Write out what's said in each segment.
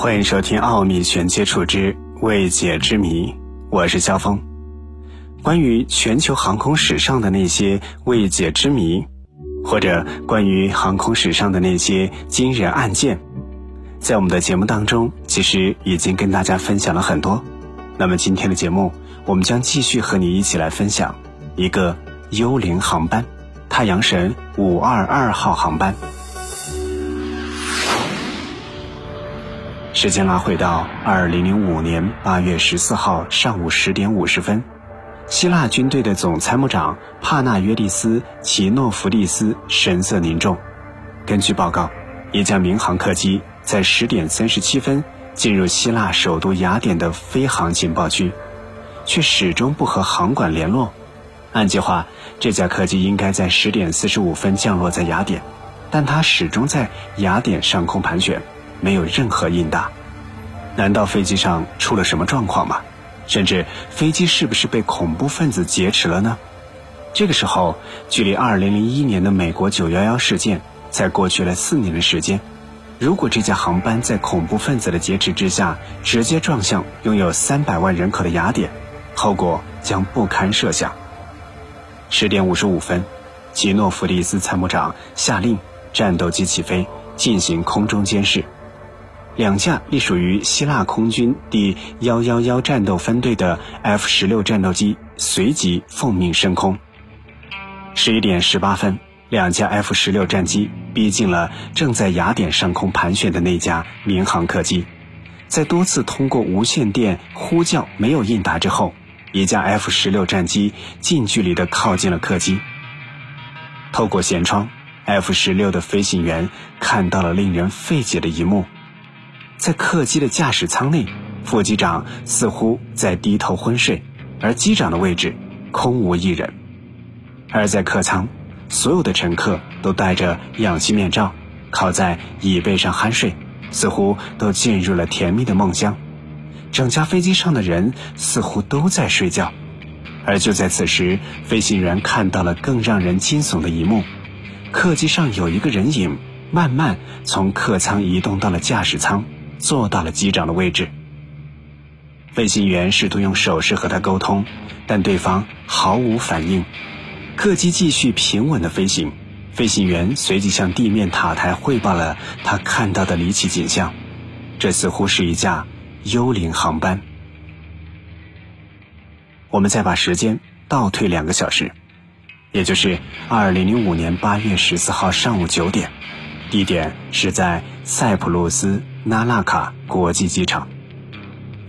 欢迎收听《奥秘全接触之未解之谜》，我是肖峰。关于全球航空史上的那些未解之谜，或者关于航空史上的那些惊人案件，在我们的节目当中，其实已经跟大家分享了很多。那么今天的节目，我们将继续和你一起来分享一个幽灵航班——太阳神五二二号航班。时间拉回到二零零五年八月十四号上午十点五十分，希腊军队的总参谋长帕纳约利斯·奇诺弗利斯神色凝重。根据报告，一架民航客机在十点三十七分进入希腊首都雅典的飞航警报区，却始终不和航管联络。按计划，这架客机应该在十点四十五分降落在雅典，但它始终在雅典上空盘旋。没有任何应答，难道飞机上出了什么状况吗？甚至飞机是不是被恐怖分子劫持了呢？这个时候，距离2001年的美国911事件才过去了四年的时间。如果这架航班在恐怖分子的劫持之下直接撞向拥有300万人口的雅典，后果将不堪设想。十点五十五分，吉诺弗利斯参谋长下令战斗机起飞，进行空中监视。两架隶属于希腊空军第幺幺幺战斗分队的 F 十六战斗机随即奉命升空。十一点十八分，两架 F 十六战机逼近了正在雅典上空盘旋的那架民航客机，在多次通过无线电呼叫没有应答之后，一架 F 十六战机近距离地靠近了客机。透过舷窗，F 十六的飞行员看到了令人费解的一幕。在客机的驾驶舱内，副机长似乎在低头昏睡，而机长的位置空无一人；而在客舱，所有的乘客都戴着氧气面罩，靠在椅背上酣睡，似乎都进入了甜蜜的梦乡。整架飞机上的人似乎都在睡觉，而就在此时，飞行员看到了更让人惊悚的一幕：客机上有一个人影慢慢从客舱移动到了驾驶舱。坐到了机长的位置。飞行员试图用手势和他沟通，但对方毫无反应。客机继续平稳的飞行。飞行员随即向地面塔台汇报了他看到的离奇景象。这似乎是一架幽灵航班。我们再把时间倒退两个小时，也就是二零零五年八月十四号上午九点，地点是在塞浦路斯。纳拉卡国际机场，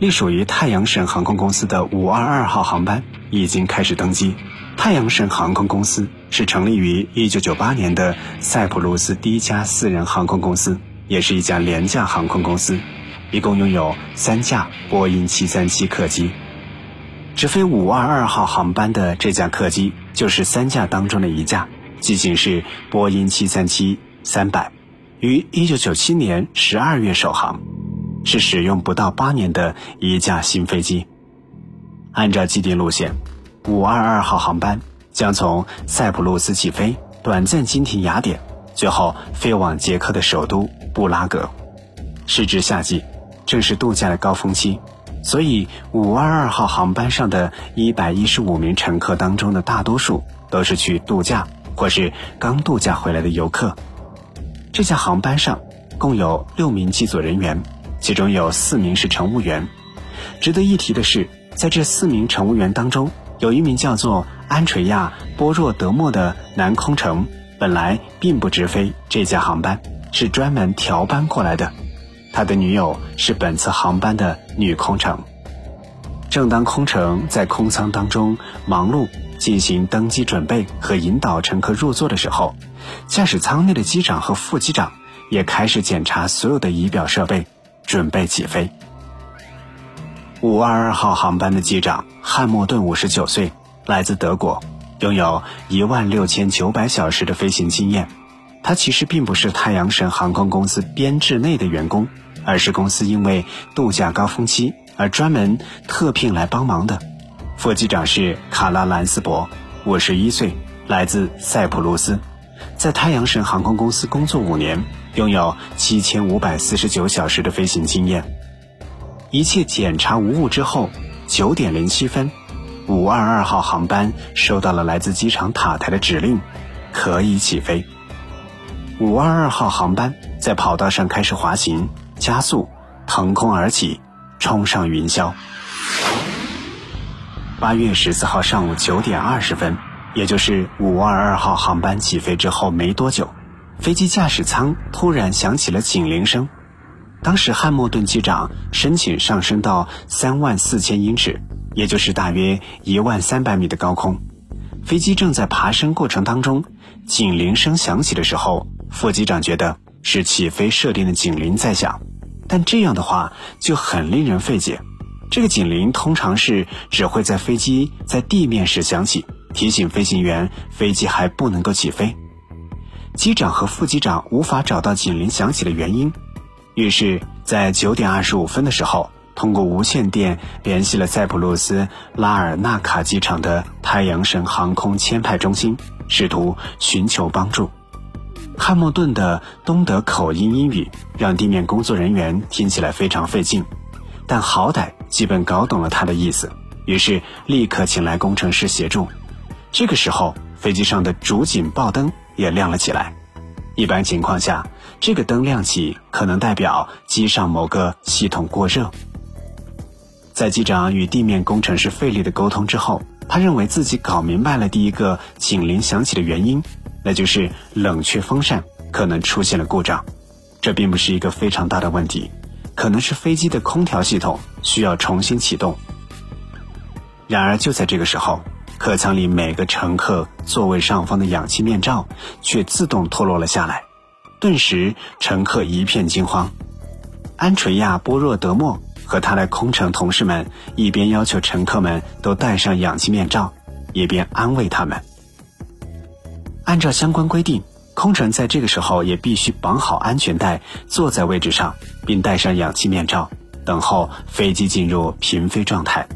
隶属于太阳神航空公司的五二二号航班已经开始登机。太阳神航空公司是成立于一九九八年的塞浦路斯第一家私人航空公司，也是一家廉价航空公司，一共拥有三架波音七三七客机。直飞五二二号航班的这架客机就是三架当中的一架，机型是波音七三七三百。于一九九七年十二月首航，是使用不到八年的一架新飞机。按照既定路线，五二二号航班将从塞浦路斯起飞，短暂经停雅典，最后飞往捷克的首都布拉格。时值夏季，正是度假的高峰期，所以五二二号航班上的一百一十五名乘客当中的大多数都是去度假或是刚度假回来的游客。这架航班上共有六名机组人员，其中有四名是乘务员。值得一提的是，在这四名乘务员当中，有一名叫做安垂亚·波若德莫的男空乘，本来并不直飞这架航班，是专门调班过来的。他的女友是本次航班的女空乘。正当空乘在空舱当中忙碌进行登机准备和引导乘客入座的时候，驾驶舱内的机长和副机长也开始检查所有的仪表设备，准备起飞。五二二号航班的机长汉默顿五十九岁，来自德国，拥有一万六千九百小时的飞行经验。他其实并不是太阳神航空公司编制内的员工，而是公司因为度假高峰期而专门特聘来帮忙的。副机长是卡拉兰斯伯，五十一岁，来自塞浦路斯。在太阳神航空公司工作五年，拥有七千五百四十九小时的飞行经验。一切检查无误之后，九点零七分，五二二号航班收到了来自机场塔台的指令，可以起飞。五二二号航班在跑道上开始滑行、加速、腾空而起，冲上云霄。八月十四号上午九点二十分，也就是五二二号航班起飞之后没多久，飞机驾驶舱突然响起了警铃声。当时汉默顿机长申请上升到三万四千英尺，也就是大约一万三百米的高空。飞机正在爬升过程当中，警铃声响起的时候，副机长觉得是起飞设定的警铃在响，但这样的话就很令人费解。这个警铃通常是只会在飞机在地面时响起，提醒飞行员飞机还不能够起飞。机长和副机长无法找到警铃响起的原因，于是，在九点二十五分的时候，通过无线电联系了塞浦路斯拉尔纳卡机场的太阳神航空签派中心，试图寻求帮助。汉默顿的东德口音英语让地面工作人员听起来非常费劲。但好歹基本搞懂了他的意思，于是立刻请来工程师协助。这个时候，飞机上的主警报灯也亮了起来。一般情况下，这个灯亮起可能代表机上某个系统过热。在机长与地面工程师费力的沟通之后，他认为自己搞明白了第一个警铃响起的原因，那就是冷却风扇可能出现了故障。这并不是一个非常大的问题。可能是飞机的空调系统需要重新启动。然而就在这个时候，客舱里每个乘客座位上方的氧气面罩却自动脱落了下来，顿时乘客一片惊慌。安垂亚·波若德莫和他的空乘同事们一边要求乘客们都戴上氧气面罩，一边安慰他们。按照相关规定。空乘在这个时候也必须绑好安全带，坐在位置上，并戴上氧气面罩，等候飞机进入平飞状态。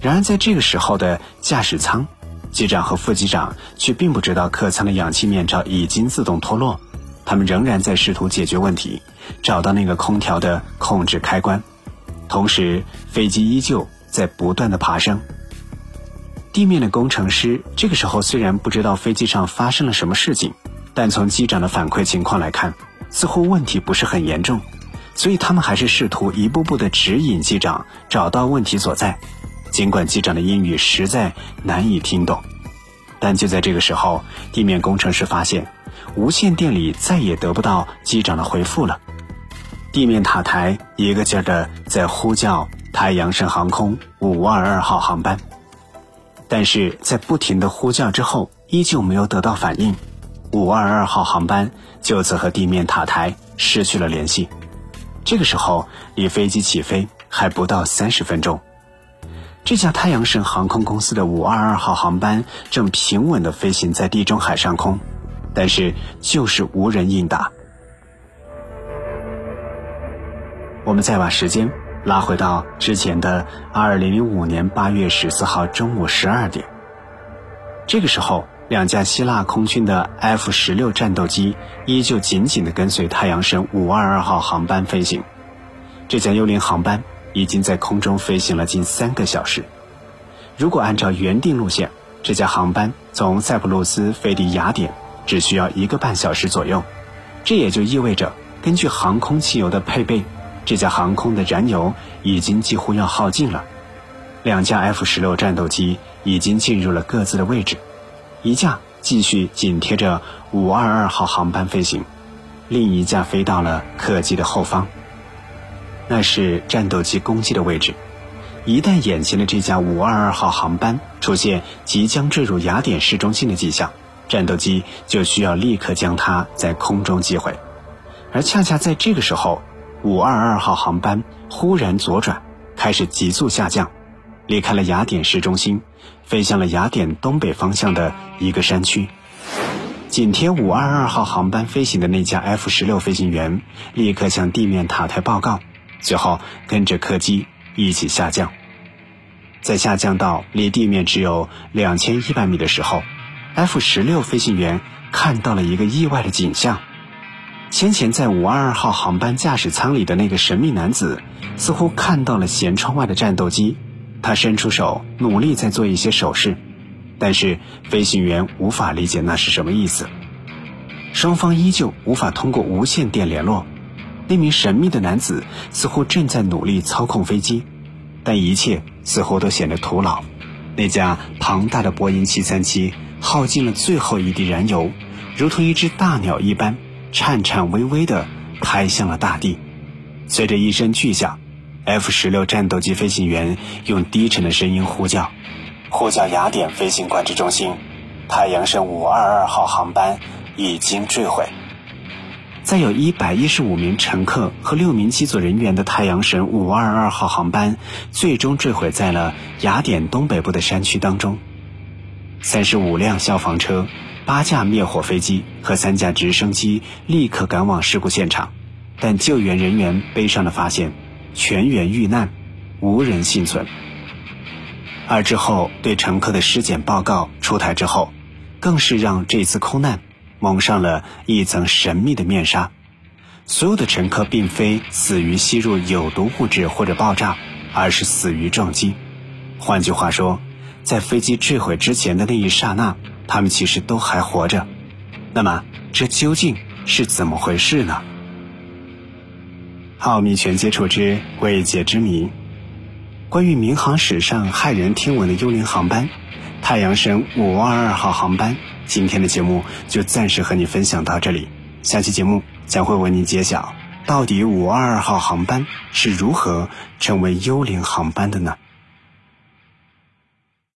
然而，在这个时候的驾驶舱，机长和副机长却并不知道客舱的氧气面罩已经自动脱落，他们仍然在试图解决问题，找到那个空调的控制开关。同时，飞机依旧在不断的爬升。地面的工程师这个时候虽然不知道飞机上发生了什么事情。但从机长的反馈情况来看，似乎问题不是很严重，所以他们还是试图一步步的指引机长找到问题所在。尽管机长的英语实在难以听懂，但就在这个时候，地面工程师发现无线电里再也得不到机长的回复了。地面塔台一个劲儿的在呼叫太阳神航空五二二号航班，但是在不停的呼叫之后，依旧没有得到反应。五二二号航班就此和地面塔台失去了联系。这个时候，离飞机起飞还不到三十分钟。这架太阳神航空公司的五二二号航班正平稳地飞行在地中海上空，但是就是无人应答。我们再把时间拉回到之前的二零零五年八月十四号中午十二点，这个时候。两架希腊空军的 F 十六战斗机依旧紧紧地跟随太阳神五二二号航班飞行。这架幽灵航班已经在空中飞行了近三个小时。如果按照原定路线，这架航班从塞浦路斯飞抵雅典只需要一个半小时左右。这也就意味着，根据航空汽油的配备，这架航空的燃油已经几乎要耗尽了。两架 F 十六战斗机已经进入了各自的位置。一架继续紧贴着五二二号航班飞行，另一架飞到了客机的后方。那是战斗机攻击的位置。一旦眼前的这架五二二号航班出现即将坠入雅典市中心的迹象，战斗机就需要立刻将它在空中击毁。而恰恰在这个时候，五二二号航班忽然左转，开始急速下降。离开了雅典市中心，飞向了雅典东北方向的一个山区。紧贴五二二号航班飞行的那架 F 十六飞行员立刻向地面塔台报告，随后跟着客机一起下降。在下降到离地面只有两千一百米的时候，F 十六飞行员看到了一个意外的景象：先前在五二二号航班驾驶舱里的那个神秘男子，似乎看到了舷窗外的战斗机，他伸出手，努力在做一些手势，但是飞行员无法理解那是什么意思。双方依旧无法通过无线电联络。那名神秘的男子似乎正在努力操控飞机，但一切似乎都显得徒劳。那架庞大的波音737耗尽了最后一滴燃油，如同一只大鸟一般，颤颤巍巍地拍向了大地。随着一声巨响，F-16 战斗机飞行员用低沉的声音呼叫：“呼叫雅典飞行管制中心，太阳神522号航班已经坠毁。”载有一百一十五名乘客和六名机组人员的太阳神五二二号航班，最终坠毁在了雅典东北部的山区当中。三十五辆消防车、八架灭火飞机和三架直升机立刻赶往事故现场，但救援人员悲伤地发现，全员遇难，无人幸存。而之后对乘客的尸检报告出台之后，更是让这次空难。蒙上了一层神秘的面纱，所有的乘客并非死于吸入有毒物质或者爆炸，而是死于撞击。换句话说，在飞机坠毁之前的那一刹那，他们其实都还活着。那么，这究竟是怎么回事呢？奥秘全接触之未解之谜，关于民航史上骇人听闻的幽灵航班——太阳神五二二号航班。今天的节目就暂时和你分享到这里，下期节目将会为您揭晓，到底五二二号航班是如何成为幽灵航班的呢？